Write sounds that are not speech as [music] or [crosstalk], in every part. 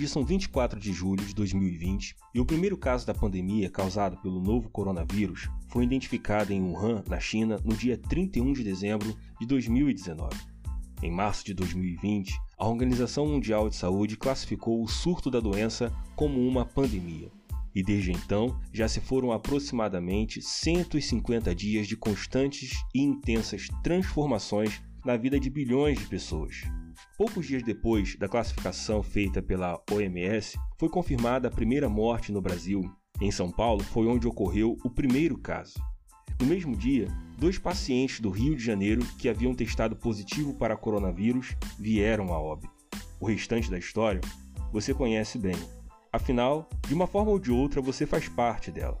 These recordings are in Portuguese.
Hoje são 24 de julho de 2020 e o primeiro caso da pandemia causado pelo novo coronavírus foi identificado em Wuhan, na China, no dia 31 de dezembro de 2019. Em março de 2020, a Organização Mundial de Saúde classificou o surto da doença como uma pandemia. E desde então, já se foram aproximadamente 150 dias de constantes e intensas transformações na vida de bilhões de pessoas. Poucos dias depois da classificação feita pela OMS, foi confirmada a primeira morte no Brasil. Em São Paulo foi onde ocorreu o primeiro caso. No mesmo dia, dois pacientes do Rio de Janeiro que haviam testado positivo para coronavírus vieram a óbito. O restante da história você conhece bem. Afinal, de uma forma ou de outra, você faz parte dela.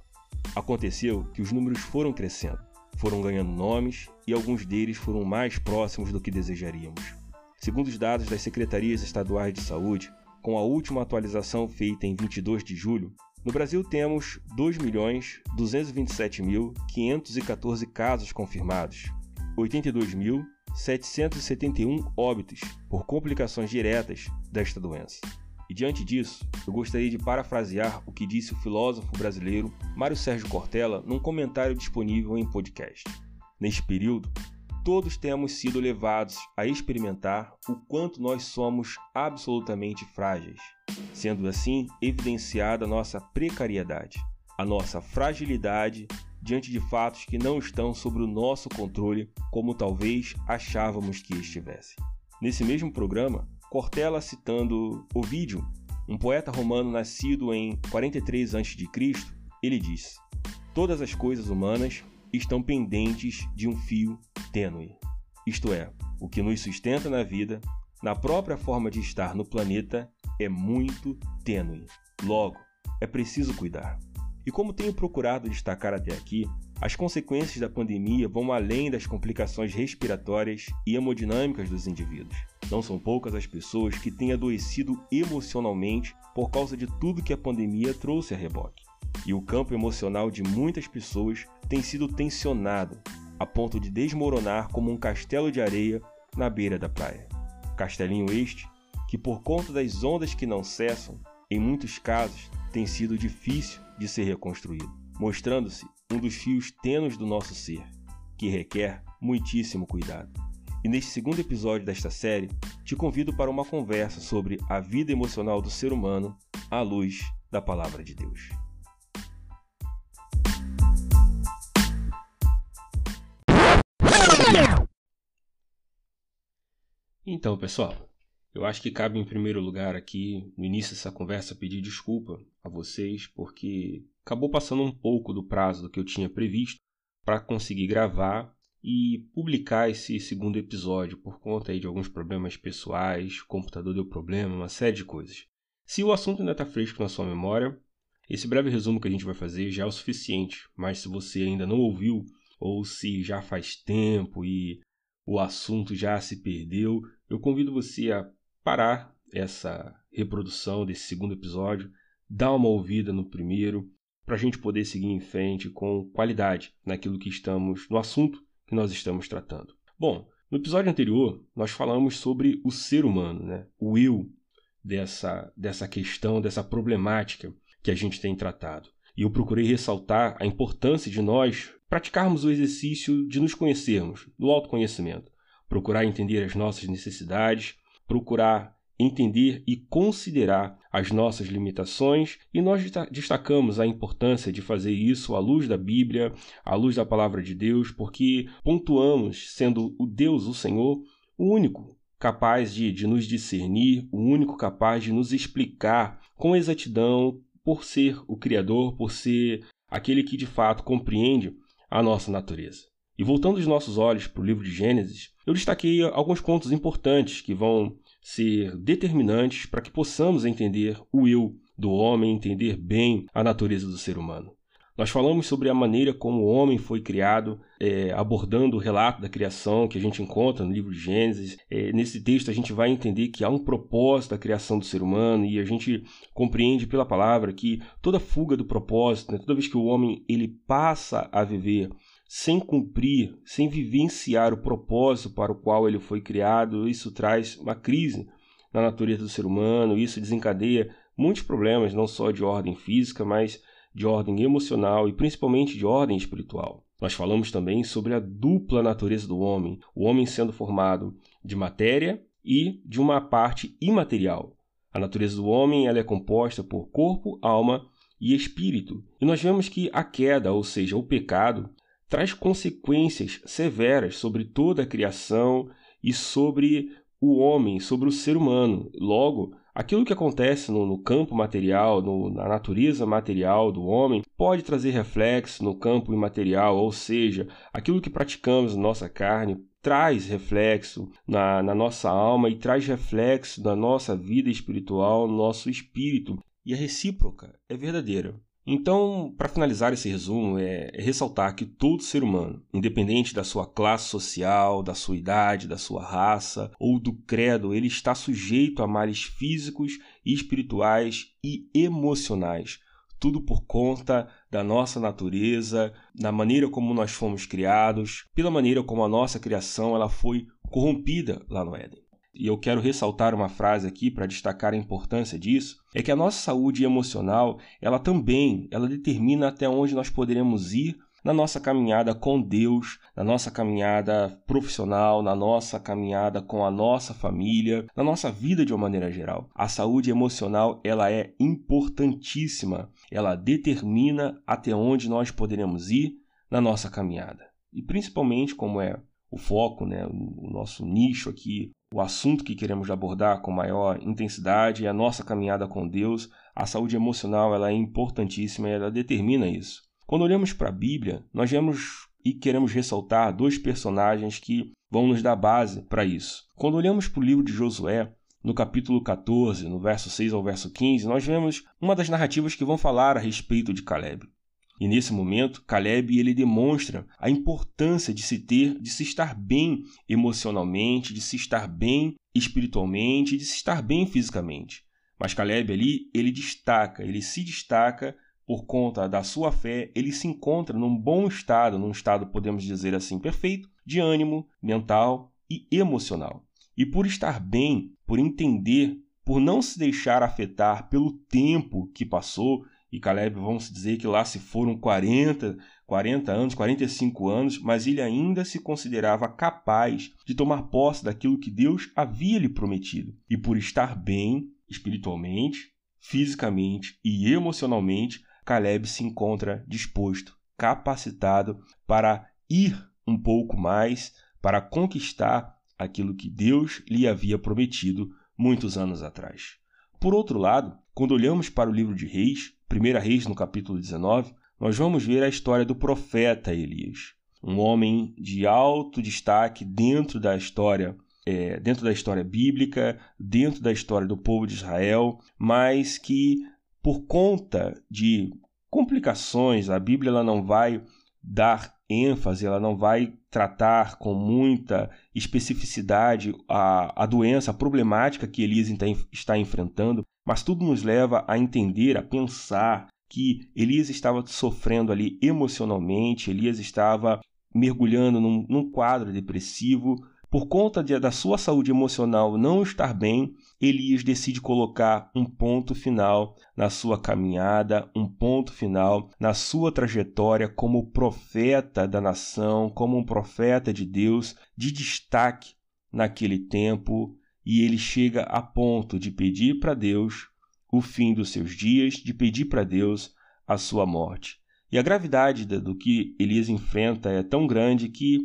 Aconteceu que os números foram crescendo, foram ganhando nomes e alguns deles foram mais próximos do que desejaríamos. Segundo os dados das secretarias estaduais de saúde, com a última atualização feita em 22 de julho, no Brasil temos 2.227.514 casos confirmados, 82.771 óbitos por complicações diretas desta doença. E diante disso, eu gostaria de parafrasear o que disse o filósofo brasileiro Mário Sérgio Cortella num comentário disponível em podcast. Neste período, todos temos sido levados a experimentar o quanto nós somos absolutamente frágeis, sendo assim evidenciada a nossa precariedade, a nossa fragilidade diante de fatos que não estão sob o nosso controle como talvez achávamos que estivessem. Nesse mesmo programa, Cortella citando Ovídio, um poeta romano nascido em 43 a.C., ele diz: Todas as coisas humanas estão pendentes de um fio tênue. Isto é, o que nos sustenta na vida, na própria forma de estar no planeta, é muito tênue. Logo, é preciso cuidar. E como tenho procurado destacar até aqui, as consequências da pandemia vão além das complicações respiratórias e hemodinâmicas dos indivíduos. Não são poucas as pessoas que têm adoecido emocionalmente por causa de tudo que a pandemia trouxe a reboque. E o campo emocional de muitas pessoas tem sido tensionado a ponto de desmoronar como um castelo de areia na beira da praia. Castelinho este que, por conta das ondas que não cessam, em muitos casos tem sido difícil de ser reconstruído, mostrando-se um dos fios tênues do nosso ser, que requer muitíssimo cuidado. E neste segundo episódio desta série, te convido para uma conversa sobre a vida emocional do ser humano à luz da Palavra de Deus. Então, pessoal, eu acho que cabe em primeiro lugar aqui, no início dessa conversa, pedir desculpa a vocês, porque acabou passando um pouco do prazo do que eu tinha previsto para conseguir gravar e publicar esse segundo episódio por conta aí de alguns problemas pessoais, o computador deu problema, uma série de coisas. Se o assunto ainda está fresco na sua memória, esse breve resumo que a gente vai fazer já é o suficiente, mas se você ainda não ouviu ou se já faz tempo e o assunto já se perdeu, eu convido você a parar essa reprodução desse segundo episódio, dar uma ouvida no primeiro, para a gente poder seguir em frente com qualidade naquilo que estamos, no assunto que nós estamos tratando. Bom, no episódio anterior nós falamos sobre o ser humano, né? o eu dessa, dessa questão, dessa problemática que a gente tem tratado. E eu procurei ressaltar a importância de nós praticarmos o exercício de nos conhecermos, do autoconhecimento, procurar entender as nossas necessidades, procurar entender e considerar as nossas limitações, e nós destacamos a importância de fazer isso à luz da Bíblia, à luz da palavra de Deus, porque pontuamos, sendo o Deus, o Senhor, o único capaz de, de nos discernir, o único capaz de nos explicar com exatidão, por ser o Criador, por ser aquele que de fato compreende a nossa natureza. E voltando os nossos olhos para o livro de Gênesis, eu destaquei alguns pontos importantes que vão ser determinantes para que possamos entender o eu do homem, entender bem a natureza do ser humano. Nós falamos sobre a maneira como o homem foi criado, é, abordando o relato da criação que a gente encontra no livro de Gênesis. É, nesse texto a gente vai entender que há um propósito da criação do ser humano e a gente compreende pela palavra que toda fuga do propósito, né, toda vez que o homem ele passa a viver sem cumprir, sem vivenciar o propósito para o qual ele foi criado, isso traz uma crise na natureza do ser humano, isso desencadeia muitos problemas, não só de ordem física, mas de ordem emocional e principalmente de ordem espiritual. Nós falamos também sobre a dupla natureza do homem, o homem sendo formado de matéria e de uma parte imaterial. A natureza do homem ela é composta por corpo, alma e espírito. E nós vemos que a queda, ou seja, o pecado, traz consequências severas sobre toda a criação e sobre o homem, sobre o ser humano. Logo, aquilo que acontece no, no campo material, no, na natureza material do homem, pode trazer reflexo no campo imaterial, ou seja, aquilo que praticamos na nossa carne traz reflexo na, na nossa alma e traz reflexo na nossa vida espiritual, no nosso espírito. E a recíproca é verdadeira. Então, para finalizar esse resumo, é, é, ressaltar que todo ser humano, independente da sua classe social, da sua idade, da sua raça ou do credo, ele está sujeito a males físicos, espirituais e emocionais. Tudo por conta da nossa natureza, da maneira como nós fomos criados, pela maneira como a nossa criação ela foi corrompida lá no Éden e eu quero ressaltar uma frase aqui para destacar a importância disso, é que a nossa saúde emocional, ela também, ela determina até onde nós poderemos ir na nossa caminhada com Deus, na nossa caminhada profissional, na nossa caminhada com a nossa família, na nossa vida de uma maneira geral. A saúde emocional, ela é importantíssima. Ela determina até onde nós poderemos ir na nossa caminhada. E principalmente como é o foco, né, o nosso nicho aqui, o assunto que queremos abordar com maior intensidade é a nossa caminhada com Deus. A saúde emocional ela é importantíssima e ela determina isso. Quando olhamos para a Bíblia, nós vemos e queremos ressaltar dois personagens que vão nos dar base para isso. Quando olhamos para o livro de Josué, no capítulo 14, no verso 6 ao verso 15, nós vemos uma das narrativas que vão falar a respeito de Caleb. E nesse momento, Caleb ele demonstra a importância de se ter, de se estar bem emocionalmente, de se estar bem espiritualmente, de se estar bem fisicamente. Mas Caleb ali, ele destaca, ele se destaca por conta da sua fé, ele se encontra num bom estado, num estado, podemos dizer assim, perfeito, de ânimo mental e emocional. E por estar bem, por entender, por não se deixar afetar pelo tempo que passou, e Caleb, vamos dizer que lá se foram 40, 40 anos, 45 anos, mas ele ainda se considerava capaz de tomar posse daquilo que Deus havia lhe prometido. E por estar bem espiritualmente, fisicamente e emocionalmente, Caleb se encontra disposto, capacitado para ir um pouco mais, para conquistar aquilo que Deus lhe havia prometido muitos anos atrás. Por outro lado, quando olhamos para o livro de Reis, 1 Reis, no capítulo 19, nós vamos ver a história do profeta Elias, um homem de alto destaque dentro da história, é, dentro da história bíblica, dentro da história do povo de Israel, mas que por conta de complicações, a Bíblia ela não vai dar ênfase, ela não vai tratar com muita especificidade a, a doença, a problemática que Elias está enfrentando, mas tudo nos leva a entender, a pensar que Elias estava sofrendo ali emocionalmente, Elias estava mergulhando num, num quadro depressivo. Por conta de, da sua saúde emocional não estar bem, Elias decide colocar um ponto final na sua caminhada, um ponto final na sua trajetória como profeta da nação, como um profeta de Deus de destaque naquele tempo, e ele chega a ponto de pedir para Deus o fim dos seus dias, de pedir para Deus a sua morte. E a gravidade do que Elias enfrenta é tão grande que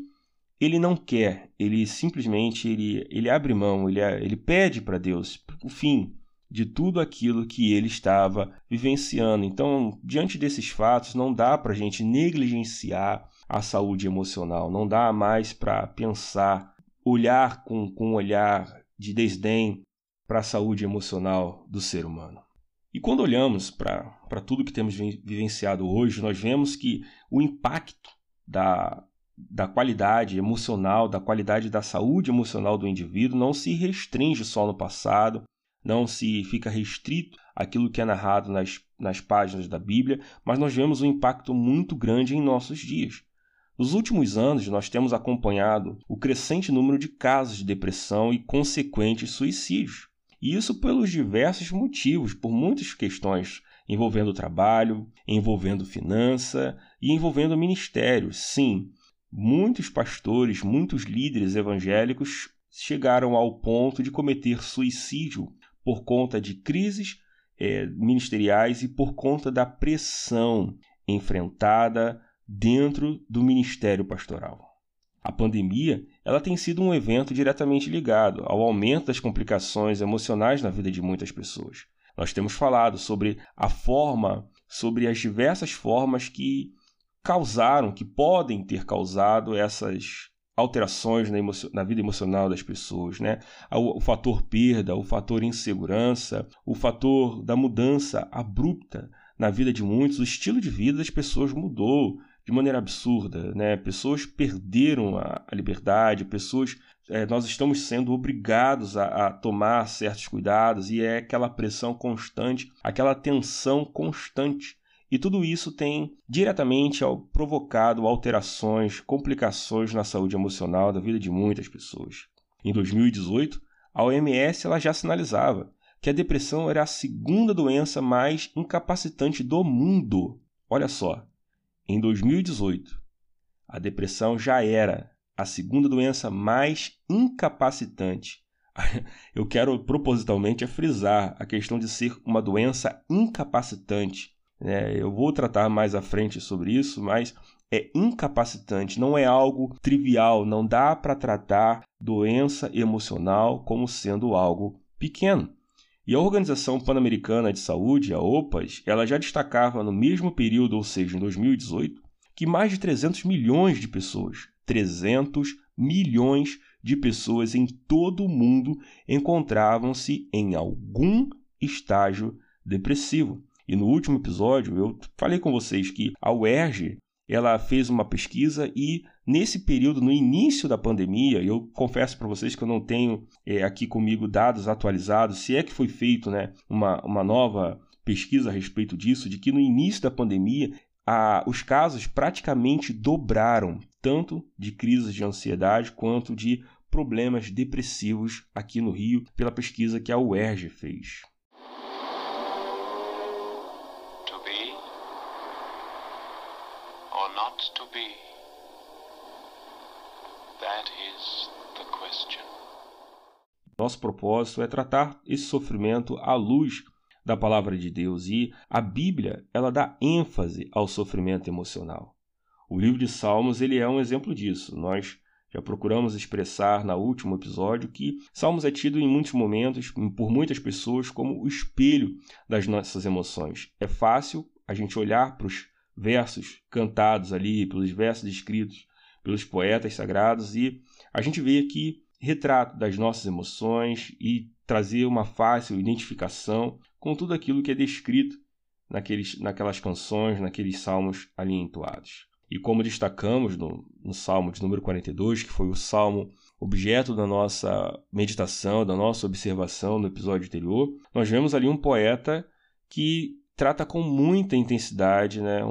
ele não quer, ele simplesmente ele, ele abre mão, ele, ele pede para Deus o fim de tudo aquilo que ele estava vivenciando. Então, diante desses fatos, não dá para a gente negligenciar a saúde emocional, não dá mais para pensar, olhar com, com um olhar de desdém para a saúde emocional do ser humano. E quando olhamos para tudo que temos vivenciado hoje, nós vemos que o impacto da, da qualidade emocional, da qualidade da saúde emocional do indivíduo não se restringe só no passado, não se fica restrito àquilo que é narrado nas, nas páginas da Bíblia, mas nós vemos um impacto muito grande em nossos dias. Nos últimos anos, nós temos acompanhado o crescente número de casos de depressão e consequentes suicídios. E isso pelos diversos motivos, por muitas questões envolvendo trabalho, envolvendo finança e envolvendo ministério. Sim, muitos pastores, muitos líderes evangélicos chegaram ao ponto de cometer suicídio por conta de crises é, ministeriais e por conta da pressão enfrentada dentro do ministério pastoral. A pandemia ela tem sido um evento diretamente ligado ao aumento das complicações emocionais na vida de muitas pessoas. Nós temos falado sobre a forma, sobre as diversas formas que causaram, que podem ter causado essas alterações na, na, vida emocional das pessoas, né? O, o, fator perda, o fator insegurança, o fator da mudança abrupta na vida de muitos, o estilo de vida das pessoas mudou de maneira absurda, né? Pessoas perderam a, a liberdade, pessoas é, nós estamos sendo obrigados a, a, tomar certos cuidados e é aquela pressão constante, aquela tensão constante e tudo isso tem diretamente provocado alterações, complicações na saúde emocional da vida de muitas pessoas. Em 2018, a OMS ela já sinalizava que a depressão era a segunda doença mais incapacitante do mundo. Olha só, em 2018, a depressão já era a segunda doença mais incapacitante. [laughs] Eu quero propositalmente frisar a questão de ser uma doença incapacitante né? Eu vou tratar mais à frente sobre isso, mas é incapacitante, não é algo trivial, não dá para tratar doença emocional como sendo algo pequeno. E a Organização Pan-Americana de Saúde, a OPAS, ela já destacava no mesmo período, ou seja, em 2018, que mais de 300 milhões de pessoas, 300 milhões de pessoas em todo o mundo encontravam-se em algum estágio depressivo. E no último episódio eu falei com vocês que a UERJ ela fez uma pesquisa e nesse período, no início da pandemia, eu confesso para vocês que eu não tenho é, aqui comigo dados atualizados, se é que foi feito né, uma, uma nova pesquisa a respeito disso, de que no início da pandemia a, os casos praticamente dobraram, tanto de crises de ansiedade quanto de problemas depressivos aqui no Rio, pela pesquisa que a UERJ fez. to be? That is the question. Nosso propósito é tratar esse sofrimento à luz da palavra de Deus e a Bíblia, ela dá ênfase ao sofrimento emocional. O livro de Salmos, ele é um exemplo disso. Nós já procuramos expressar no último episódio que Salmos é tido em muitos momentos, por muitas pessoas, como o espelho das nossas emoções. É fácil a gente olhar para os versos cantados ali, pelos versos escritos pelos poetas sagrados, e a gente vê aqui retrato das nossas emoções e trazer uma fácil identificação com tudo aquilo que é descrito naqueles, naquelas canções, naqueles salmos ali entoados. E como destacamos no, no salmo de número 42, que foi o salmo objeto da nossa meditação, da nossa observação no episódio anterior, nós vemos ali um poeta que trata com muita intensidade né,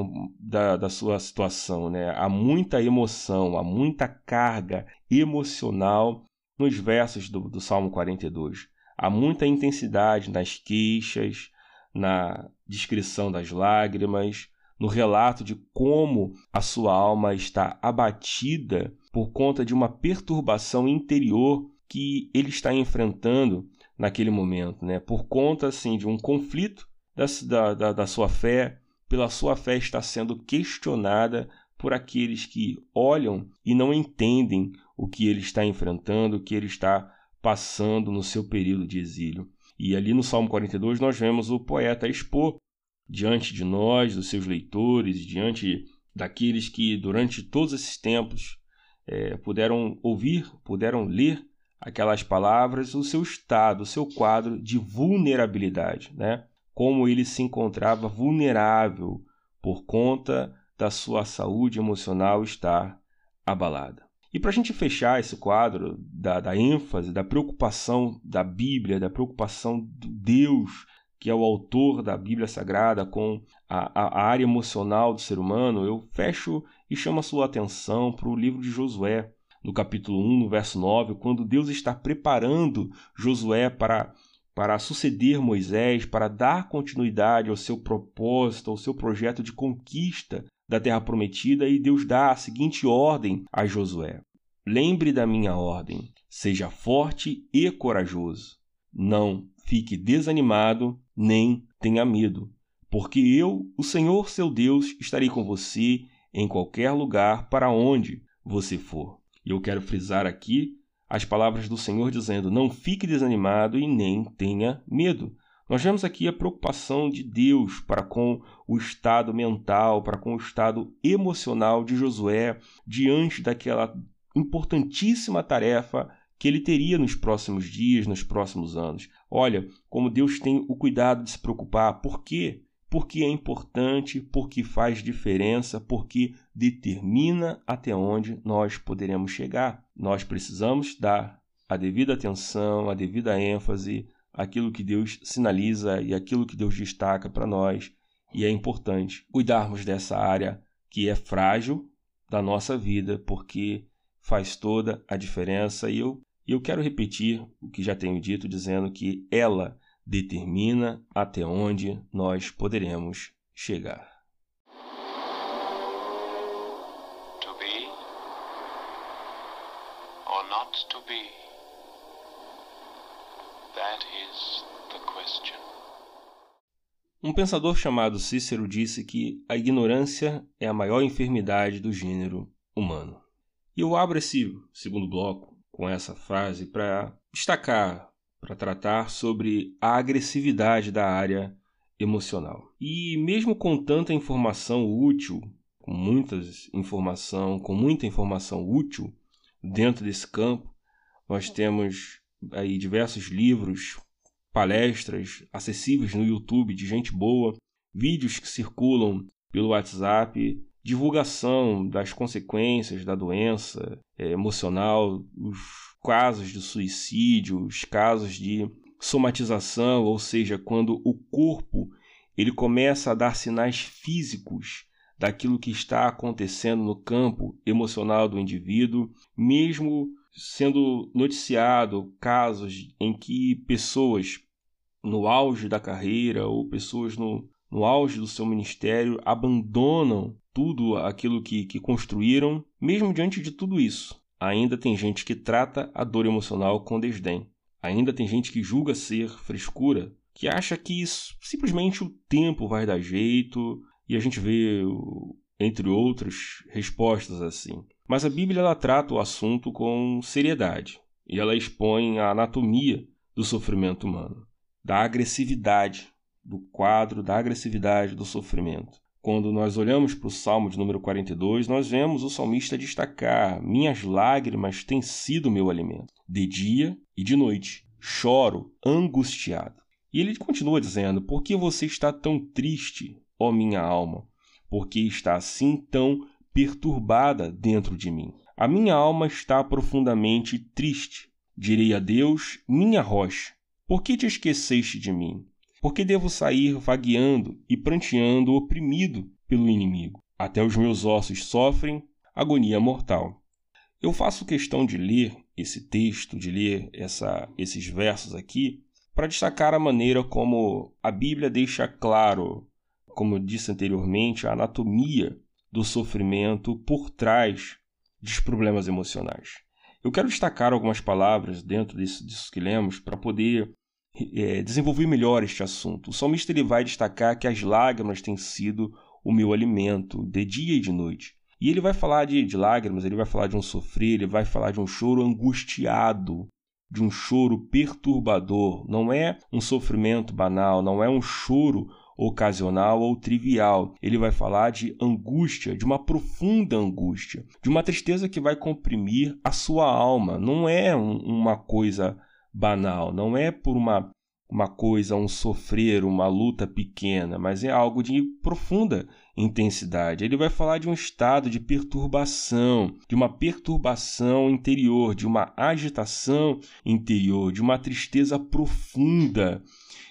da, da sua situação. Né? Há muita emoção, há muita carga emocional nos versos do, do Salmo 42. Há muita intensidade nas queixas, na descrição das lágrimas, no relato de como a sua alma está abatida por conta de uma perturbação interior que ele está enfrentando naquele momento, né? Por conta assim de um conflito da, da, da sua fé, pela sua fé está sendo questionada por aqueles que olham e não entendem o que ele está enfrentando, o que ele está passando no seu período de exílio. E ali no Salmo 42 nós vemos o poeta expor diante de nós, dos seus leitores, diante daqueles que durante todos esses tempos é, puderam ouvir, puderam ler aquelas palavras, o seu estado, o seu quadro de vulnerabilidade, né? como ele se encontrava vulnerável por conta da sua saúde emocional estar abalada. E para a gente fechar esse quadro da, da, ênfase, da preocupação da Bíblia, da preocupação do Deus, que é o autor da Bíblia Sagrada, com a, a, área emocional do ser humano, eu fecho e chamo a sua atenção para o livro de Josué, no capítulo 1, no verso 9, quando Deus está preparando Josué para para suceder Moisés, para dar continuidade ao seu propósito, ao seu projeto de conquista da terra prometida, e Deus dá a seguinte ordem a Josué: Lembre da minha ordem, seja forte e corajoso. Não fique desanimado, nem tenha medo, porque eu, o Senhor seu Deus, estarei com você em qualquer lugar para onde você for. E eu quero frisar aqui as palavras do Senhor dizendo: Não fique desanimado e nem tenha medo. Nós vemos aqui a preocupação de Deus para com o estado mental, para com o estado emocional de Josué diante daquela importantíssima tarefa que ele teria nos próximos dias, nos próximos anos. Olha, como Deus tem o cuidado de se preocupar. Por quê? Porque é importante, porque faz diferença, porque determina até onde nós poderemos chegar. Nós precisamos dar a devida atenção, a devida ênfase àquilo que Deus sinaliza e aquilo que Deus destaca para nós. E é importante cuidarmos dessa área que é frágil da nossa vida, porque faz toda a diferença. E eu, eu quero repetir o que já tenho dito, dizendo que ela determina até onde nós poderemos chegar. To be or not to be, that is the question. Um pensador chamado Cícero disse que a ignorância é a maior enfermidade do gênero humano. E eu abro esse segundo bloco com essa frase para destacar para tratar sobre a agressividade da área emocional. E mesmo com tanta informação útil, com muitas informação, com muita informação útil dentro desse campo, nós temos aí diversos livros, palestras acessíveis no YouTube de gente boa, vídeos que circulam pelo WhatsApp, divulgação das consequências da doença é, emocional, os casos de suicídio, os casos de somatização, ou seja, quando o corpo ele começa a dar sinais físicos daquilo que está acontecendo no campo emocional do indivíduo, mesmo sendo noticiado casos em que pessoas no auge da carreira ou pessoas no, no auge do seu ministério abandonam tudo aquilo que, que construíram, mesmo diante de tudo isso ainda tem gente que trata a dor emocional com desdém. Ainda tem gente que julga ser frescura, que acha que isso, simplesmente o tempo vai dar jeito, e a gente vê, entre outras, respostas assim. Mas a Bíblia ela trata o assunto com seriedade, e ela expõe a anatomia do sofrimento humano, da agressividade, do quadro da agressividade do sofrimento. Quando nós olhamos para o Salmo de número 42, nós vemos o salmista destacar: Minhas lágrimas têm sido meu alimento. De dia e de noite, choro angustiado. E ele continua dizendo: Por que você está tão triste, ó minha alma? Por que está assim tão perturbada dentro de mim? A minha alma está profundamente triste. Direi a Deus, minha rocha, por que te esqueceste de mim? Porque devo sair vagueando e pranteando oprimido pelo inimigo. Até os meus ossos sofrem agonia mortal. Eu faço questão de ler esse texto, de ler essa, esses versos aqui, para destacar a maneira como a Bíblia deixa claro, como eu disse anteriormente, a anatomia do sofrimento por trás dos problemas emocionais. Eu quero destacar algumas palavras dentro disso, disso que lemos para poder é, desenvolver melhor este assunto. O salmista ele vai destacar que as lágrimas têm sido o meu alimento, de dia e de noite. E ele vai falar de, de lágrimas, ele vai falar de um sofrer, ele vai falar de um choro angustiado, de um choro perturbador. Não é um sofrimento banal, não é um choro ocasional ou trivial. Ele vai falar de angústia, de uma profunda angústia, de uma tristeza que vai comprimir a sua alma. Não é um, uma coisa banal, não é por uma, uma coisa, um sofrer, uma luta pequena, mas é algo de profunda intensidade. Ele vai falar de um estado de perturbação, de uma perturbação interior, de uma agitação interior, de uma tristeza profunda.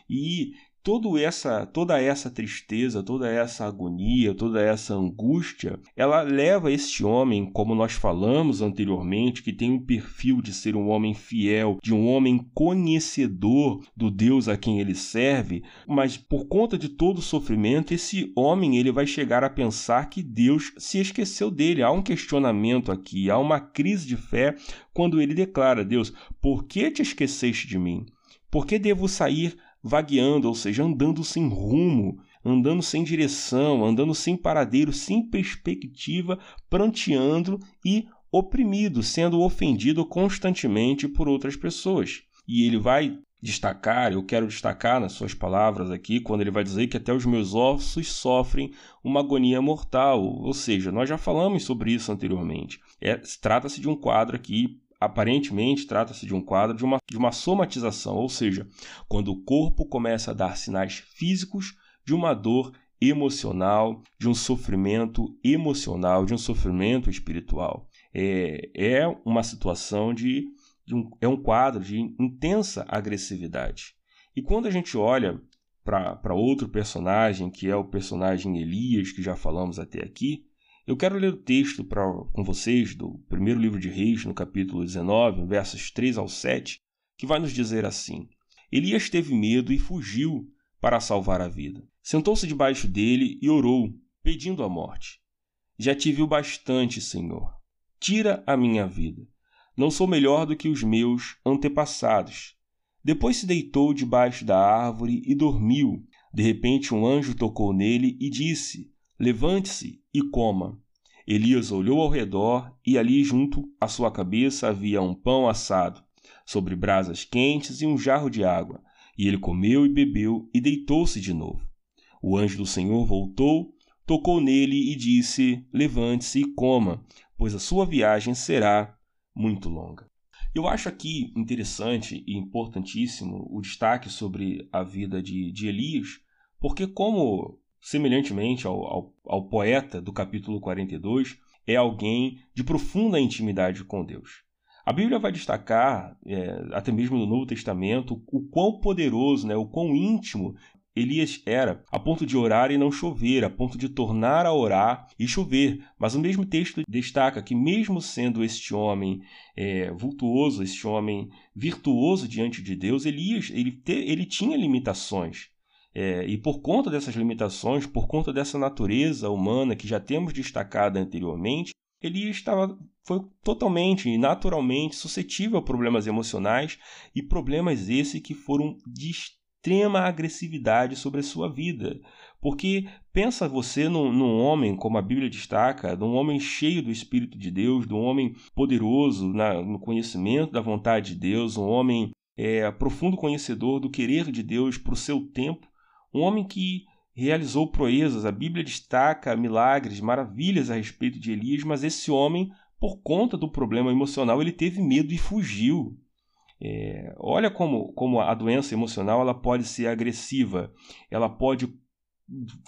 E toda essa, toda essa tristeza, toda essa agonia, toda essa angústia, ela leva este homem, como nós falamos anteriormente, que tem um perfil de ser um homem fiel, de um homem conhecedor do Deus a quem ele serve, mas por conta de todo o sofrimento, esse homem ele vai chegar a pensar que Deus se esqueceu dele. Há um questionamento aqui, há uma crise de fé quando ele declara: Deus, por que te esqueceste de mim? Por que devo sair vagueando, ou seja, andando sem rumo, andando sem direção, andando sem paradeiro, sem perspectiva, pranteando e oprimido, sendo ofendido constantemente por outras pessoas. E ele vai destacar, eu quero destacar nas suas palavras aqui, quando ele vai dizer que até os meus ossos sofrem uma agonia mortal, ou seja, nós já falamos sobre isso anteriormente. É, Trata-se de um quadro aqui Aparentemente, trata-se de um quadro de uma, de uma somatização, ou seja, quando o corpo começa a dar sinais físicos de uma dor emocional, de um sofrimento emocional, de um sofrimento espiritual. É, é uma situação de, de um, é um quadro de intensa agressividade. E quando a gente olha para outro personagem, que é o personagem Elias, que já falamos até aqui, eu quero ler o texto pra, com vocês do primeiro livro de Reis, no capítulo 19, versos 3 ao 7, que vai nos dizer assim: Elias teve medo e fugiu para salvar a vida. Sentou-se debaixo dele e orou, pedindo a morte. Já tive o bastante, Senhor. Tira a minha vida. Não sou melhor do que os meus antepassados. Depois se deitou debaixo da árvore e dormiu. De repente, um anjo tocou nele e disse: Levante-se e coma. Elias olhou ao redor e ali junto à sua cabeça havia um pão assado, sobre brasas quentes e um jarro de água. E ele comeu e bebeu e deitou-se de novo. O anjo do Senhor voltou, tocou nele e disse: Levante-se e coma, pois a sua viagem será muito longa. Eu acho aqui interessante e importantíssimo o destaque sobre a vida de, de Elias, porque, como semelhantemente ao, ao, ao poeta do capítulo 42, é alguém de profunda intimidade com Deus. A Bíblia vai destacar, é, até mesmo no Novo Testamento, o quão poderoso, né, o quão íntimo Elias era, a ponto de orar e não chover, a ponto de tornar a orar e chover. Mas o mesmo texto destaca que, mesmo sendo este homem é, vultuoso, este homem virtuoso diante de Deus, Elias ele, te, ele tinha limitações. É, e por conta dessas limitações, por conta dessa natureza humana que já temos destacado anteriormente, ele estava foi totalmente e naturalmente suscetível a problemas emocionais e problemas esses que foram de extrema agressividade sobre a sua vida. Porque pensa você num, num, homem, como a Bíblia destaca, num homem cheio do Espírito de Deus, de um homem poderoso na, no conhecimento da vontade de Deus, um homem é, profundo conhecedor do querer de Deus para o seu tempo, um homem que realizou proezas. A Bíblia destaca milagres, maravilhas a respeito de Elias, mas esse homem, por conta do problema emocional, ele teve medo e fugiu. É, olha como, como a doença emocional ela pode ser agressiva, ela pode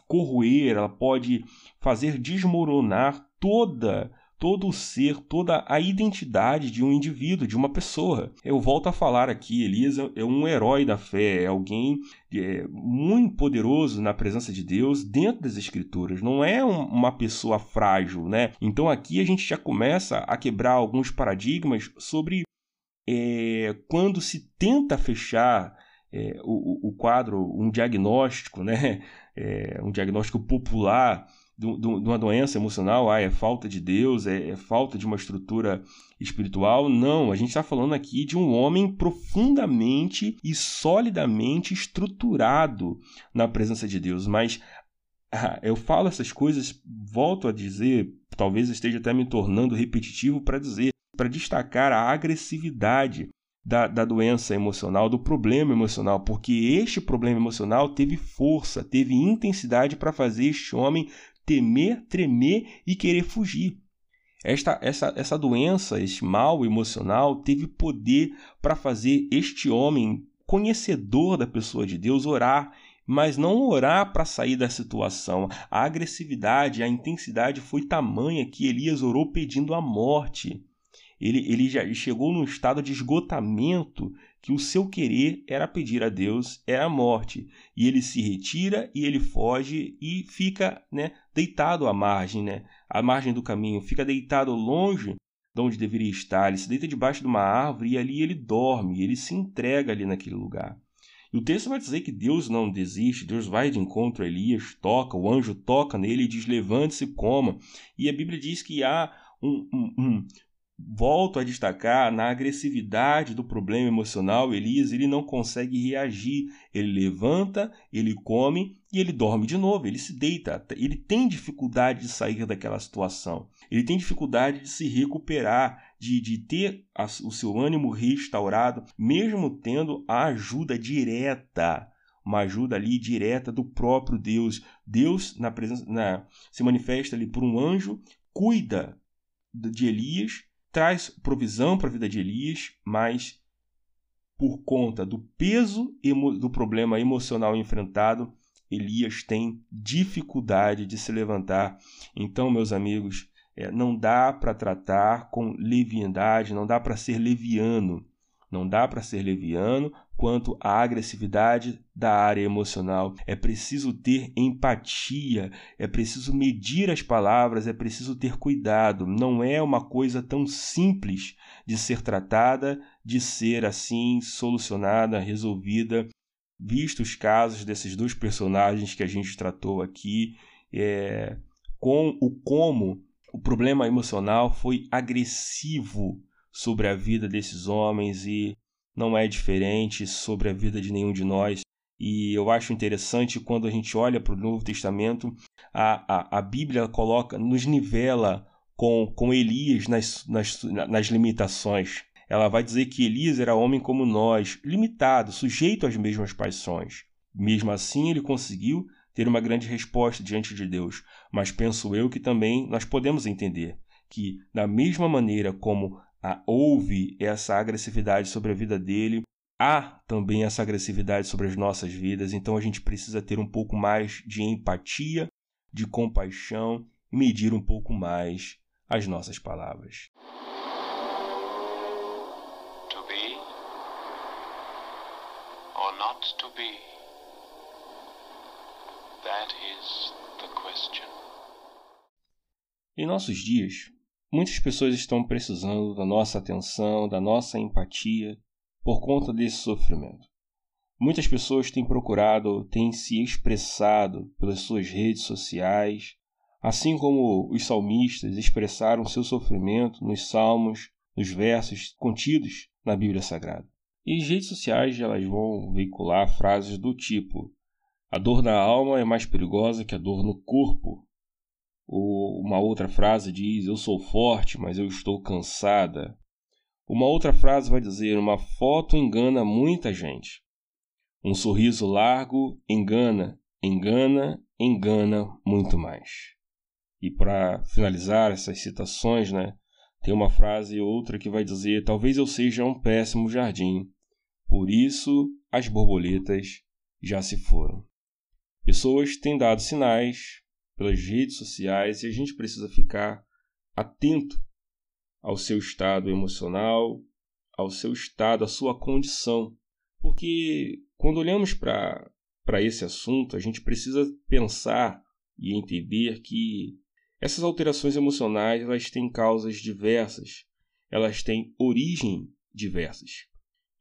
corroer, ela pode fazer desmoronar toda todo o ser, toda a identidade de um indivíduo, de uma pessoa. Eu volto a falar aqui, Elias é um herói da fé, é alguém é, muito poderoso na presença de Deus dentro das Escrituras. Não é um, uma pessoa frágil, né? Então aqui a gente já começa a quebrar alguns paradigmas sobre é, quando se tenta fechar é, o, o, quadro, um diagnóstico, né? É, um diagnóstico popular de, uma doença emocional, ah, é falta de Deus, é, é falta de uma estrutura espiritual. Não, a gente está falando aqui de um homem profundamente e solidamente estruturado na presença de Deus. Mas ah, eu falo essas coisas, volto a dizer, talvez esteja até me tornando repetitivo para dizer, para destacar a agressividade da, da, doença emocional, do problema emocional, porque este problema emocional teve força, teve intensidade para fazer este homem temer, tremer e querer fugir. Esta, essa, essa doença, este mal emocional, teve poder para fazer este homem, conhecedor da pessoa de Deus, orar, mas não orar para sair da situação. A agressividade, a intensidade foi tamanha que Elias orou pedindo a morte. Ele, ele já chegou num estado de esgotamento que o seu querer era pedir a Deus era a morte, e ele se retira e ele foge e fica, né, deitado à margem, né, à margem do caminho, fica deitado longe de onde deveria estar, ele se deita debaixo de uma árvore e ali ele dorme, ele se entrega ali naquele lugar. E o texto vai dizer que Deus não desiste, Deus vai de encontro a Elias, toca, o anjo toca nele e diz: levante-se coma. E a Bíblia diz que há um, um, um, volto a destacar na agressividade do problema emocional, Elias ele não consegue reagir. Ele levanta, ele come e ele dorme de novo, ele se deita. Ele tem dificuldade de sair daquela situação. Ele tem dificuldade de se recuperar, de, de ter a, o seu ânimo restaurado, mesmo tendo a ajuda direta uma ajuda ali direta do próprio Deus. Deus na presença, na, se manifesta ali por um anjo, cuida de Elias traz provisão para a vida de Elias, mas por conta do peso do problema emocional enfrentado, Elias tem dificuldade de se levantar. Então, meus amigos, é, não dá para tratar com leviandade, não dá para ser leviano. Não dá para ser leviano quanto à agressividade da área emocional. É preciso ter empatia, é preciso medir as palavras, é preciso ter cuidado. Não é uma coisa tão simples de ser tratada, de ser assim solucionada, resolvida. Visto os casos desses dois personagens que a gente tratou aqui, é, com o como o problema emocional foi agressivo sobre a vida desses homens e não é diferente sobre a vida de nenhum de nós. E eu acho interessante quando a gente olha para o Novo Testamento, a, a, a Bíblia coloca, nos nivela com, com Elias nas, nas, nas limitações. Ela vai dizer que Elias era homem como nós, limitado, sujeito às mesmas paixões. Mesmo assim, ele conseguiu ter uma grande resposta diante de Deus. Mas penso eu que também nós podemos entender que, da mesma maneira como houve essa agressividade sobre a vida dele, há também essa agressividade sobre as nossas vidas, então a gente precisa ter um pouco mais de empatia, de compaixão e medir um pouco mais as nossas palavras. To be or not to be? That is the question. Em nossos dias, Muitas pessoas estão precisando da nossa atenção, da nossa empatia por conta desse sofrimento. Muitas pessoas têm procurado, têm se expressado pelas suas redes sociais, assim como os salmistas expressaram seu sofrimento nos salmos, nos versos contidos na Bíblia Sagrada. E as redes sociais elas vão veicular frases do tipo: a dor na alma é mais perigosa que a dor no corpo, ou uma outra frase diz: Eu sou forte, mas eu estou cansada. Uma outra frase vai dizer: Uma foto engana muita gente. Um sorriso largo engana, engana, engana muito mais. E para finalizar essas citações, né, tem uma frase e outra que vai dizer: Talvez eu seja um péssimo jardim, por isso as borboletas já se foram. Pessoas têm dado sinais pelas redes sociais e a gente precisa ficar atento ao seu estado emocional, ao seu estado, à sua condição. Porque quando olhamos para esse assunto, a gente precisa pensar e entender que essas alterações emocionais elas têm causas diversas, elas têm origem diversas.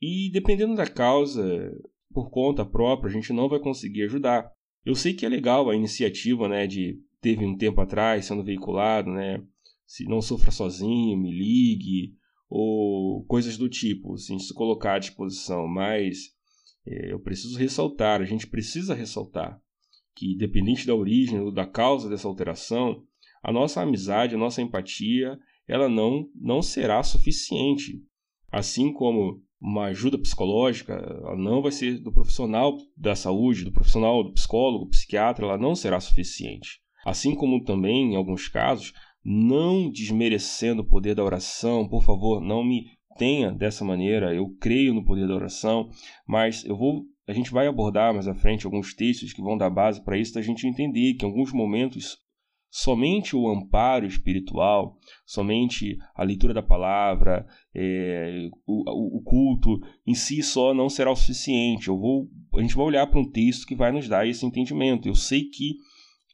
E dependendo da causa, por conta própria, a gente não vai conseguir ajudar. Eu sei que é legal a iniciativa, né, de teve um tempo atrás sendo veiculado, né, se não sofra sozinho, me ligue ou coisas do tipo, assim, se colocar à disposição, mas é, eu preciso ressaltar, a gente precisa ressaltar que independente da origem ou da causa dessa alteração, a nossa amizade, a nossa empatia, ela não não será suficiente. Assim como uma ajuda psicológica, ela não vai ser do profissional da saúde, do profissional do psicólogo, psiquiatra, ela não será suficiente. Assim como também, em alguns casos, não desmerecendo o poder da oração, por favor, não me tenha dessa maneira. Eu creio no poder da oração, mas eu vou a gente vai abordar mais à frente alguns textos que vão dar base para isso, da gente entender que em alguns momentos somente o amparo espiritual, somente a leitura da palavra, é, o, o, culto em si só não será o suficiente. Eu vou, a gente vai olhar para um texto que vai nos dar esse entendimento. Eu sei que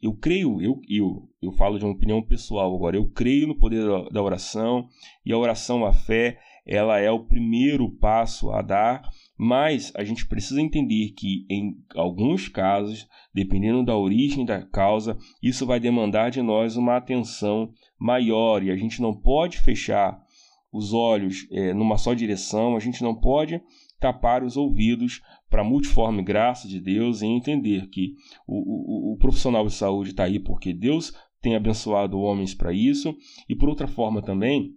eu creio, eu, eu, eu falo de uma opinião pessoal agora, eu creio no poder da, oração e a oração, a fé, ela é o primeiro passo a dar mas a gente precisa entender que, em alguns casos, dependendo da origem da causa, isso vai demandar de nós uma atenção maior. E a gente não pode fechar os olhos é, numa só direção, a gente não pode tapar os ouvidos para a multiforme graça de Deus e entender que o, o, o profissional de saúde está aí porque Deus tem abençoado homens para isso, e por outra forma também,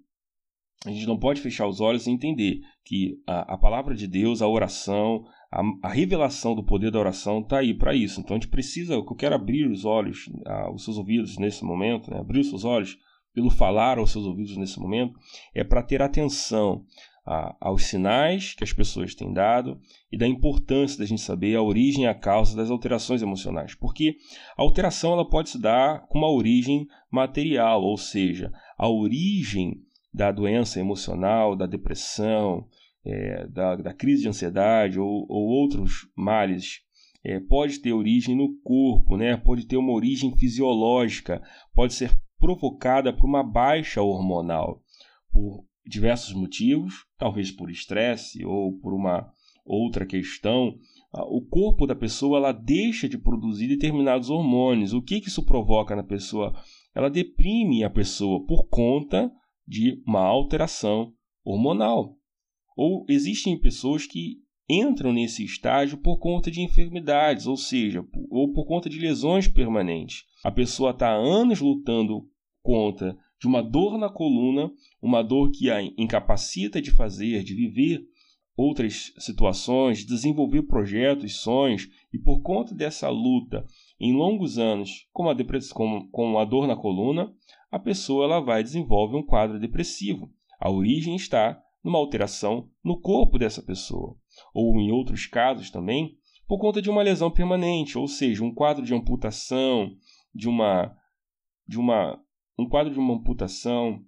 a gente não pode fechar os olhos e entender que a, a palavra de Deus, a oração, a, a, revelação do poder da oração está aí para isso. Então a gente precisa, eu quero abrir os olhos, a, os seus ouvidos nesse momento, né? abrir os seus olhos pelo falar aos seus ouvidos nesse momento, é para ter atenção a, aos sinais que as pessoas têm dado e da importância da gente saber a origem e a causa das alterações emocionais. Porque a alteração ela pode se dar com uma origem material, ou seja, a origem da doença emocional, da depressão, é, da, da, crise de ansiedade ou, ou outros males é, pode ter origem no corpo, né? pode ter uma origem fisiológica, pode ser provocada por uma baixa hormonal, por diversos motivos, talvez por estresse ou por uma outra questão. O corpo da pessoa ela deixa de produzir determinados hormônios. O que, que isso provoca na pessoa? Ela deprime a pessoa por conta de uma alteração hormonal. Ou existem pessoas que entram nesse estágio por conta de enfermidades, ou seja, ou por conta de lesões permanentes. A pessoa está há anos lutando contra de uma dor na coluna, uma dor que a incapacita de fazer, de viver outras situações, de desenvolver projetos, sonhos, e por conta dessa luta em longos anos com a, depressão, com, com a dor na coluna, a pessoa ela vai desenvolver um quadro depressivo. A origem está numa alteração no corpo dessa pessoa, ou em outros casos também, por conta de uma lesão permanente, ou seja, um quadro de amputação, de uma de uma um quadro de uma amputação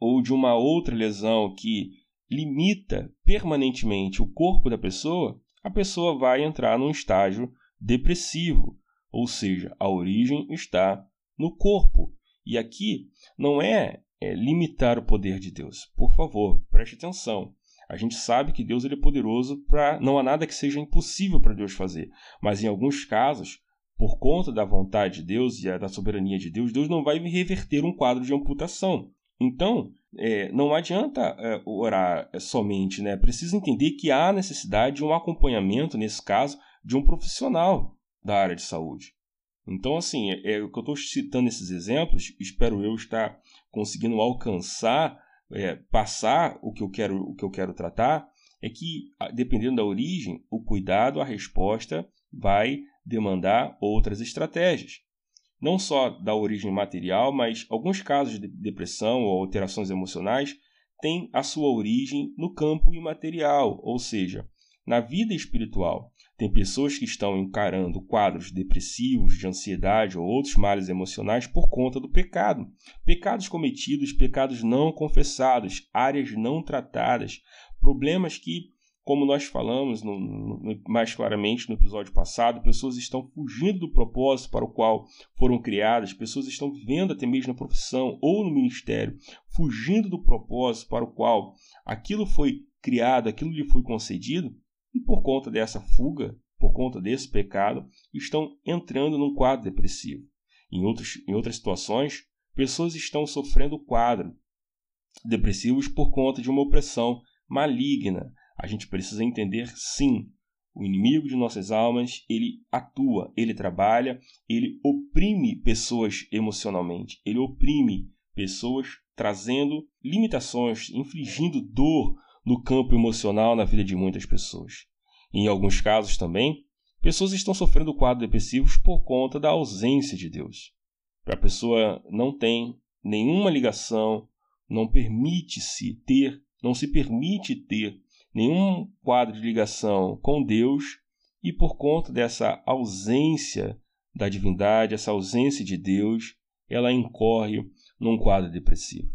ou de uma outra lesão que limita permanentemente o corpo da pessoa, a pessoa vai entrar num estágio depressivo, ou seja, a origem está no corpo. E aqui não é, é limitar o poder de Deus. Por favor, preste atenção. A gente sabe que Deus ele é poderoso para não há nada que seja impossível para Deus fazer, mas em alguns casos, por conta da vontade de Deus e da soberania de Deus, Deus não vai reverter um quadro de amputação. Então, é, não adianta é, orar somente, né? Precisa entender que há necessidade de um acompanhamento, nesse caso, de um profissional da área de saúde. Então, assim, é, é o que eu estou citando esses exemplos, espero eu estar conseguindo alcançar, é, passar o que eu quero, o que eu quero tratar, é que dependendo da origem, o cuidado, a resposta vai demandar outras estratégias. Não só da origem material, mas alguns casos de depressão ou alterações emocionais têm a sua origem no campo imaterial, ou seja, na vida espiritual. Tem pessoas que estão encarando quadros depressivos, de ansiedade ou outros males emocionais por conta do pecado. Pecados cometidos, pecados não confessados, áreas não tratadas, problemas que, como nós falamos no, no, mais claramente no episódio passado, pessoas estão fugindo do propósito para o qual foram criadas, pessoas estão vivendo até mesmo na profissão ou no ministério, fugindo do propósito para o qual aquilo foi criado, aquilo lhe foi concedido e por conta dessa fuga, por conta desse pecado, estão entrando num quadro depressivo. Em, outros, em outras situações, pessoas estão sofrendo quadro depressivos por conta de uma opressão maligna. A gente precisa entender, sim, o inimigo de nossas almas, ele atua, ele trabalha, ele oprime pessoas emocionalmente, ele oprime pessoas trazendo limitações, infligindo dor no campo emocional na vida de muitas pessoas. Em alguns casos também, pessoas estão sofrendo quadros depressivos por conta da ausência de Deus. A pessoa não tem nenhuma ligação, não permite-se ter, não se permite ter nenhum quadro de ligação com Deus e por conta dessa ausência da divindade, essa ausência de Deus, ela incorre num quadro depressivo.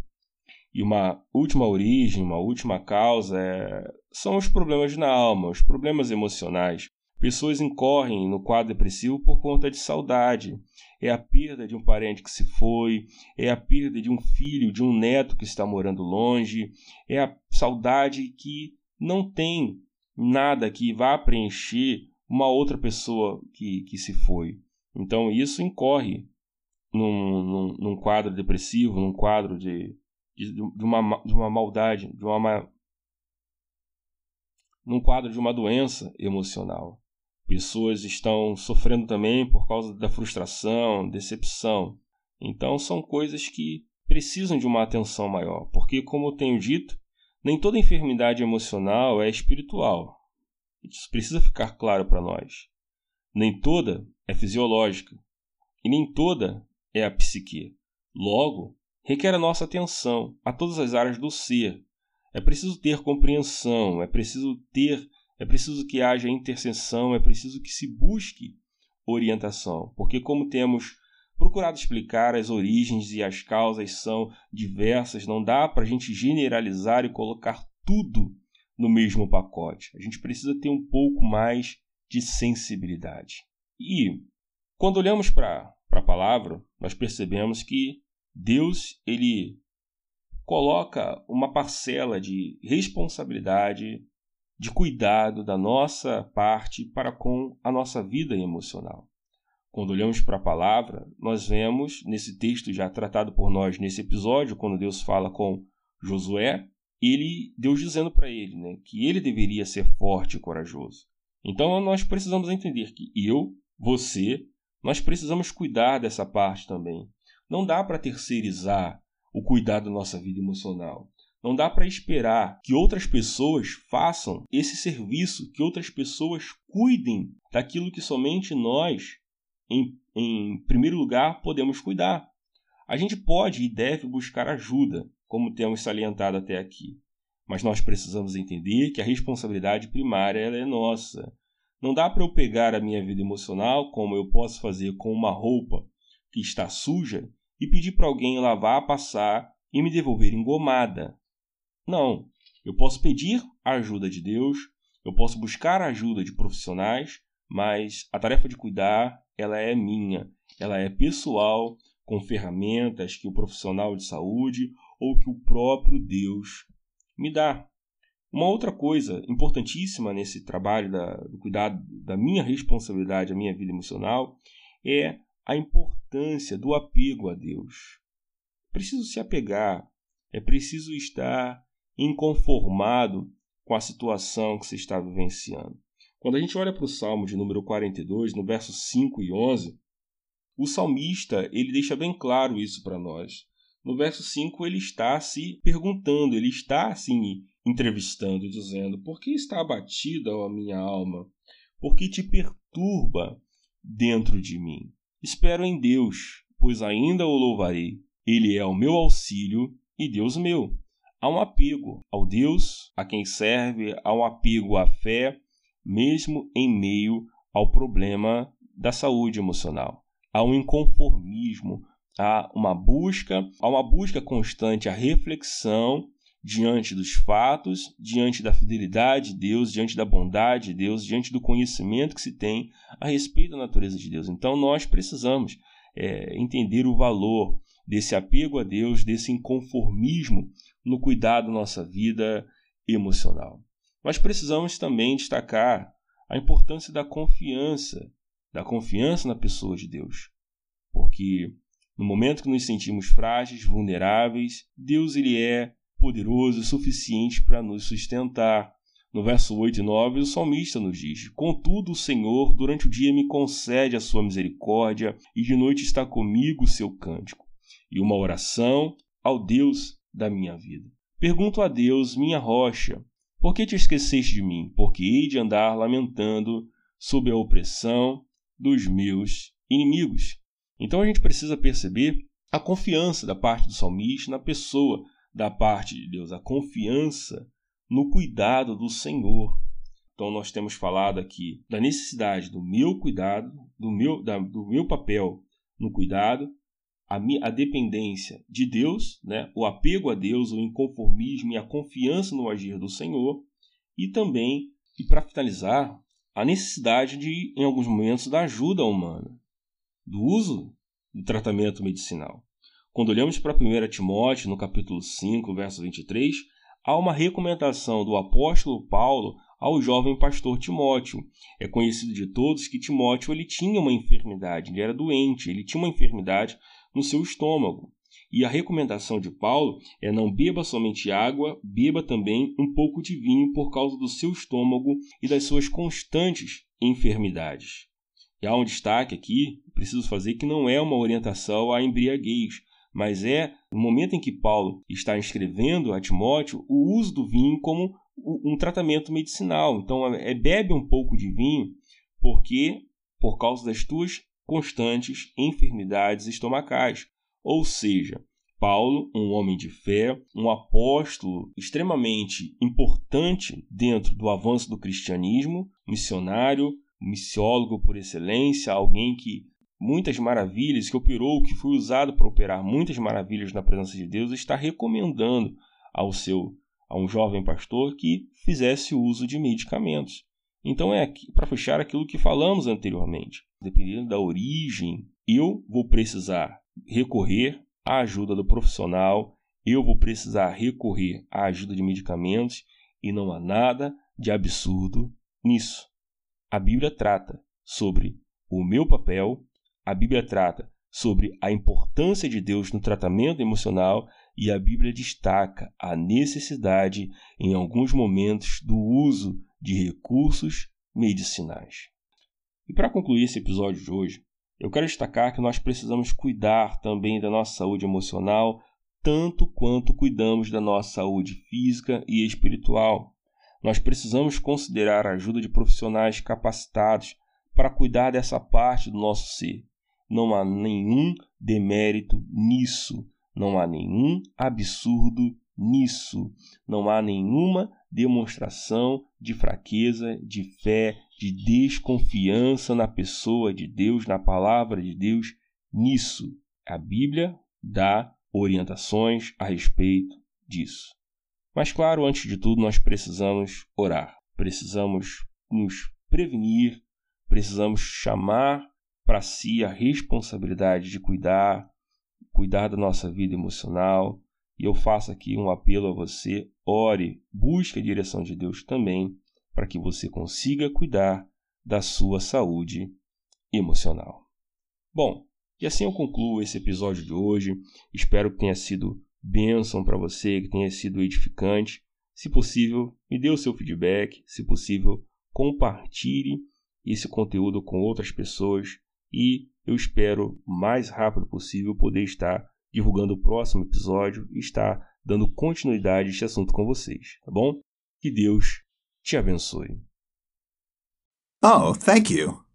E uma última origem, uma última causa é... são os problemas na alma, os problemas emocionais. Pessoas incorrem no quadro depressivo por conta de saudade. É a perda de um parente que se foi, é a perda de um filho, de um neto que está morando longe, é a saudade que não tem nada que vá preencher uma outra pessoa que, que se foi. Então isso incorre num, num, num quadro depressivo, num quadro de, de, de, uma, de uma maldade, de uma, num quadro de uma doença emocional. Pessoas estão sofrendo também por causa da frustração, decepção. Então são coisas que precisam de uma atenção maior, porque como eu tenho dito, nem toda enfermidade emocional é espiritual. Isso precisa ficar claro para nós. Nem toda é fisiológica e nem toda é a psique. Logo, requer a nossa atenção a todas as áreas do ser. É preciso ter compreensão, é preciso ter, é preciso que haja intercessão, é preciso que se busque orientação, porque como temos procurado explicar as origens e as causas são diversas, não dá para a gente generalizar e colocar tudo no mesmo pacote. A gente precisa ter um pouco mais de sensibilidade. E quando olhamos para a palavra, nós percebemos que Deus ele coloca uma parcela de responsabilidade, de cuidado da nossa parte para com a nossa vida emocional. Quando olhamos para a palavra, nós vemos nesse texto já tratado por nós nesse episódio, quando Deus fala com Josué, ele Deus dizendo para ele, né, que ele deveria ser forte e corajoso. Então nós precisamos entender que eu, você, nós precisamos cuidar dessa parte também. Não dá para terceirizar o cuidado da nossa vida emocional. Não dá para esperar que outras pessoas façam esse serviço, que outras pessoas cuidem daquilo que somente nós, em, em primeiro lugar, podemos cuidar. A gente pode e deve buscar ajuda, como temos salientado até aqui. Mas nós precisamos entender que a responsabilidade primária é nossa. Não dá para eu pegar a minha vida emocional, como eu posso fazer com uma roupa que está suja, e pedir para alguém lavar, passar e me devolver engomada. Não, eu posso pedir a ajuda de Deus, eu posso buscar a ajuda de profissionais, mas a tarefa de cuidar, ela é minha, ela é pessoal, com ferramentas que o profissional de saúde ou que o próprio Deus me dá. Uma outra coisa importantíssima nesse trabalho da, do cuidado da minha responsabilidade, a minha vida emocional, é a importância do apego a Deus. Preciso se apegar, é preciso estar inconformado com a situação que você está vivenciando. Quando a gente olha para o Salmo de número 42, no versos 5 e 11, o salmista ele deixa bem claro isso para nós. No verso 5, ele está se perguntando, ele está assim entrevistando, dizendo: Por que está abatida a minha alma? Por que te perturba dentro de mim? Espero em Deus, pois ainda o louvarei. Ele é o meu auxílio e Deus meu. Há um apego ao Deus a quem serve, há um apego à fé, mesmo em meio ao problema da saúde emocional. Há um inconformismo, há uma busca, há uma busca constante, a reflexão diante dos fatos, diante da fidelidade de Deus, diante da bondade de Deus, diante do conhecimento que se tem a respeito da natureza de Deus. Então nós precisamos é, entender o valor desse apego a Deus, desse inconformismo no cuidado da nossa vida emocional. Nós precisamos também destacar a importância da confiança, da confiança na pessoa de Deus. Porque no momento que nos sentimos frágeis, vulneráveis, Deus ele é poderoso o suficiente para nos sustentar. No verso 8 e 9, o salmista nos diz: Contudo, o Senhor durante o dia me concede a sua misericórdia, e de noite está comigo o seu cântico, e uma oração ao Deus da minha vida. Pergunto a Deus, minha rocha, por que te esqueceste de mim? Porque hei de andar lamentando sob a opressão dos meus inimigos. Então a gente precisa perceber a confiança da parte do salmista na pessoa da parte de Deus, a confiança no cuidado do Senhor. Então nós temos falado aqui da necessidade do meu cuidado, do meu, da, do meu papel no cuidado, a, a dependência de Deus, né? o apego a Deus, o inconformismo e a confiança no agir do Senhor, e também, e para finalizar, a necessidade de, em alguns momentos, da ajuda humana, do uso do tratamento medicinal. Quando olhamos para 1 Timóteo, no capítulo 5, verso 23, há uma recomendação do apóstolo Paulo ao jovem pastor Timóteo. É conhecido de todos que Timóteo ele tinha uma enfermidade, ele era doente, ele tinha uma enfermidade no seu estômago. E a recomendação de Paulo é não beba somente água, beba também um pouco de vinho por causa do seu estômago e das suas constantes enfermidades. E há um destaque aqui, preciso fazer que não é uma orientação à embriaguez, mas é no momento em que Paulo está escrevendo a Timóteo o uso do vinho como um tratamento medicinal. Então, é, bebe um pouco de vinho porque por causa das tuas constantes enfermidades estomacais. Ou seja, Paulo, um homem de fé, um apóstolo extremamente importante dentro do avanço do cristianismo, missionário, missiólogo por excelência, alguém que muitas maravilhas, que operou, que foi usado para operar muitas maravilhas na presença de Deus, está recomendando ao seu a um jovem pastor que fizesse uso de medicamentos. Então é para fechar aquilo que falamos anteriormente. Dependendo da origem, eu vou precisar recorrer à ajuda do profissional, eu vou precisar recorrer à ajuda de medicamentos e não há nada de absurdo nisso. A Bíblia trata sobre o meu papel a Bíblia trata sobre a importância de Deus no tratamento emocional e a Bíblia destaca a necessidade, em alguns momentos, do uso de recursos medicinais. E para concluir esse episódio de hoje, eu quero destacar que nós precisamos cuidar também da nossa saúde emocional, tanto quanto cuidamos da nossa saúde física e espiritual. Nós precisamos considerar a ajuda de profissionais capacitados para cuidar dessa parte do nosso ser. Não há nenhum demérito nisso, não há nenhum absurdo nisso, não há nenhuma demonstração de fraqueza, de fé, de desconfiança na pessoa de Deus, na palavra de Deus nisso. A Bíblia dá orientações a respeito disso. Mas, claro, antes de tudo, nós precisamos orar, precisamos nos prevenir, precisamos chamar para si a responsabilidade de cuidar, cuidar da nossa vida emocional. E eu faço aqui um apelo a você: ore, busque a direção de Deus também, para que você consiga cuidar da sua saúde emocional. Bom, e assim eu concluo esse episódio de hoje. Espero que tenha sido bênção para você, que tenha sido edificante. Se possível, me dê o seu feedback. Se possível, compartilhe esse conteúdo com outras pessoas e eu espero o mais rápido possível poder estar divulgando o próximo episódio e estar dando continuidade a este assunto com vocês, tá bom? Que Deus te abençoe. Oh, thank you.